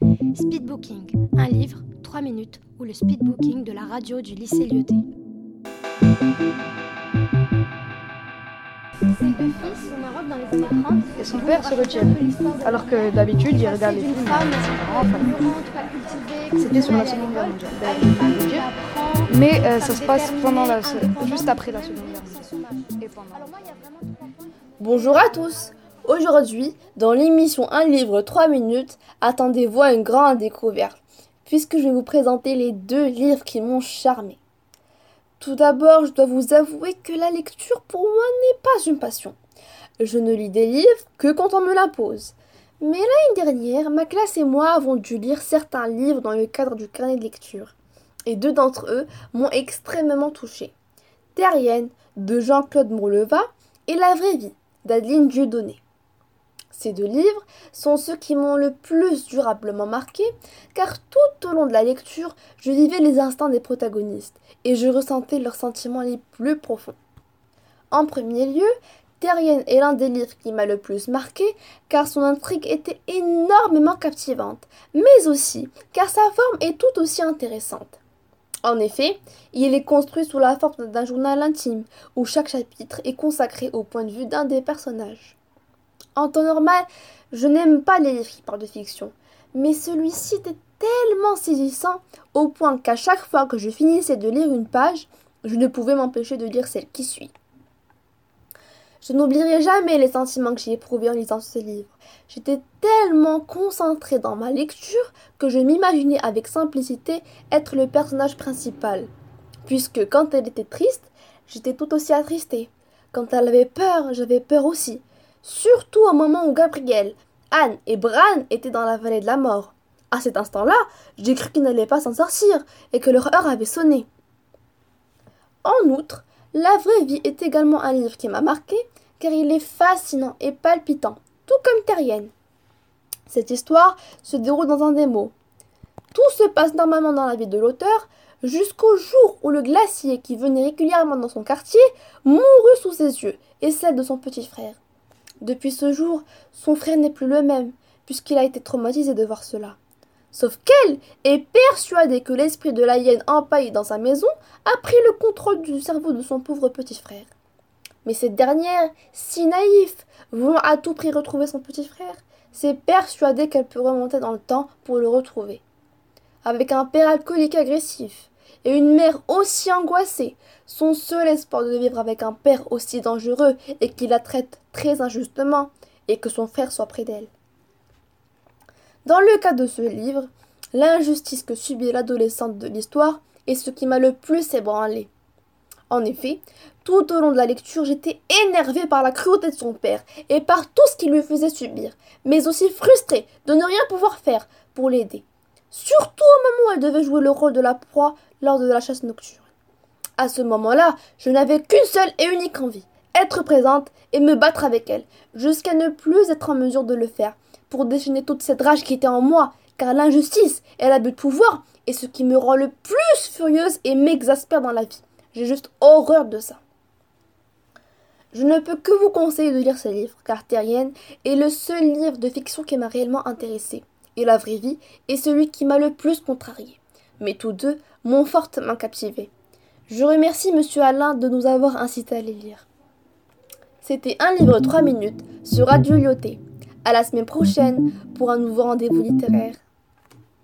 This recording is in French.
Speedbooking, un livre, 3 minutes, ou le speedbooking de la radio du lycée Lyoté. Et son père se retient. Alors que d'habitude, il regarde les films. C'était sur la Seconde Guerre mondiale. Mais euh, ça se passe pendant la, juste après la Seconde Guerre mondiale. Et pendant. Bonjour à tous Aujourd'hui, dans l'émission Un livre 3 minutes, attendez-vous à une grande découverte, puisque je vais vous présenter les deux livres qui m'ont charmé. Tout d'abord, je dois vous avouer que la lecture pour moi n'est pas une passion. Je ne lis des livres que quand on me l'impose. Mais l'année dernière, ma classe et moi avons dû lire certains livres dans le cadre du carnet de lecture. Et deux d'entre eux m'ont extrêmement touché. Terrienne de Jean-Claude Mourleva et La vraie vie d'Adeline Dieudonné. Ces deux livres sont ceux qui m'ont le plus durablement marqué, car tout au long de la lecture, je vivais les instants des protagonistes et je ressentais leurs sentiments les plus profonds. En premier lieu, Terrienne est l'un des livres qui m'a le plus marqué, car son intrigue était énormément captivante, mais aussi car sa forme est tout aussi intéressante. En effet, il est construit sous la forme d'un journal intime, où chaque chapitre est consacré au point de vue d'un des personnages. En temps normal, je n'aime pas les livres qui parlent de fiction, mais celui-ci était tellement saisissant au point qu'à chaque fois que je finissais de lire une page, je ne pouvais m'empêcher de lire celle qui suit. Je n'oublierai jamais les sentiments que j'ai éprouvés en lisant ce livre. J'étais tellement concentrée dans ma lecture que je m'imaginais avec simplicité être le personnage principal. Puisque quand elle était triste, j'étais tout aussi attristée. Quand elle avait peur, j'avais peur aussi surtout au moment où Gabriel, Anne et Bran étaient dans la vallée de la mort. À cet instant-là, j'ai cru qu'ils n'allaient pas s'en sortir et que leur heure avait sonné. En outre, La vraie vie est également un livre qui m'a marqué car il est fascinant et palpitant, tout comme Terrienne. Cette histoire se déroule dans un démo. Tout se passe normalement dans la vie de l'auteur jusqu'au jour où le glacier qui venait régulièrement dans son quartier mourut sous ses yeux et celle de son petit frère. Depuis ce jour, son frère n'est plus le même, puisqu'il a été traumatisé de voir cela. Sauf qu'elle est persuadée que l'esprit de la hyène empaillé dans sa maison a pris le contrôle du cerveau de son pauvre petit frère. Mais cette dernière, si naïve, voulant à tout prix retrouver son petit frère, s'est persuadée qu'elle peut remonter dans le temps pour le retrouver. Avec un père alcoolique agressif, et une mère aussi angoissée, son seul espoir de vivre avec un père aussi dangereux et qui la traite très injustement, et que son frère soit près d'elle. Dans le cas de ce livre, l'injustice que subit l'adolescente de l'histoire est ce qui m'a le plus ébranlé. En effet, tout au long de la lecture, j'étais énervée par la cruauté de son père et par tout ce qu'il lui faisait subir, mais aussi frustrée de ne rien pouvoir faire pour l'aider surtout au moment où elle devait jouer le rôle de la proie lors de la chasse nocturne. À ce moment-là, je n'avais qu'une seule et unique envie, être présente et me battre avec elle, jusqu'à ne plus être en mesure de le faire, pour déchaîner toute cette rage qui était en moi, car l'injustice et l'abus de pouvoir est ce qui me rend le plus furieuse et m'exaspère dans la vie. J'ai juste horreur de ça. Je ne peux que vous conseiller de lire ce livre, car Terrienne est le seul livre de fiction qui m'a réellement intéressé et la vraie vie est celui qui m'a le plus contrarié. Mais tous deux m'ont fortement captivé. Je remercie Monsieur Alain de nous avoir incité à les lire. C'était un livre 3 minutes sur Radio Lyoté. À la semaine prochaine pour un nouveau rendez-vous littéraire.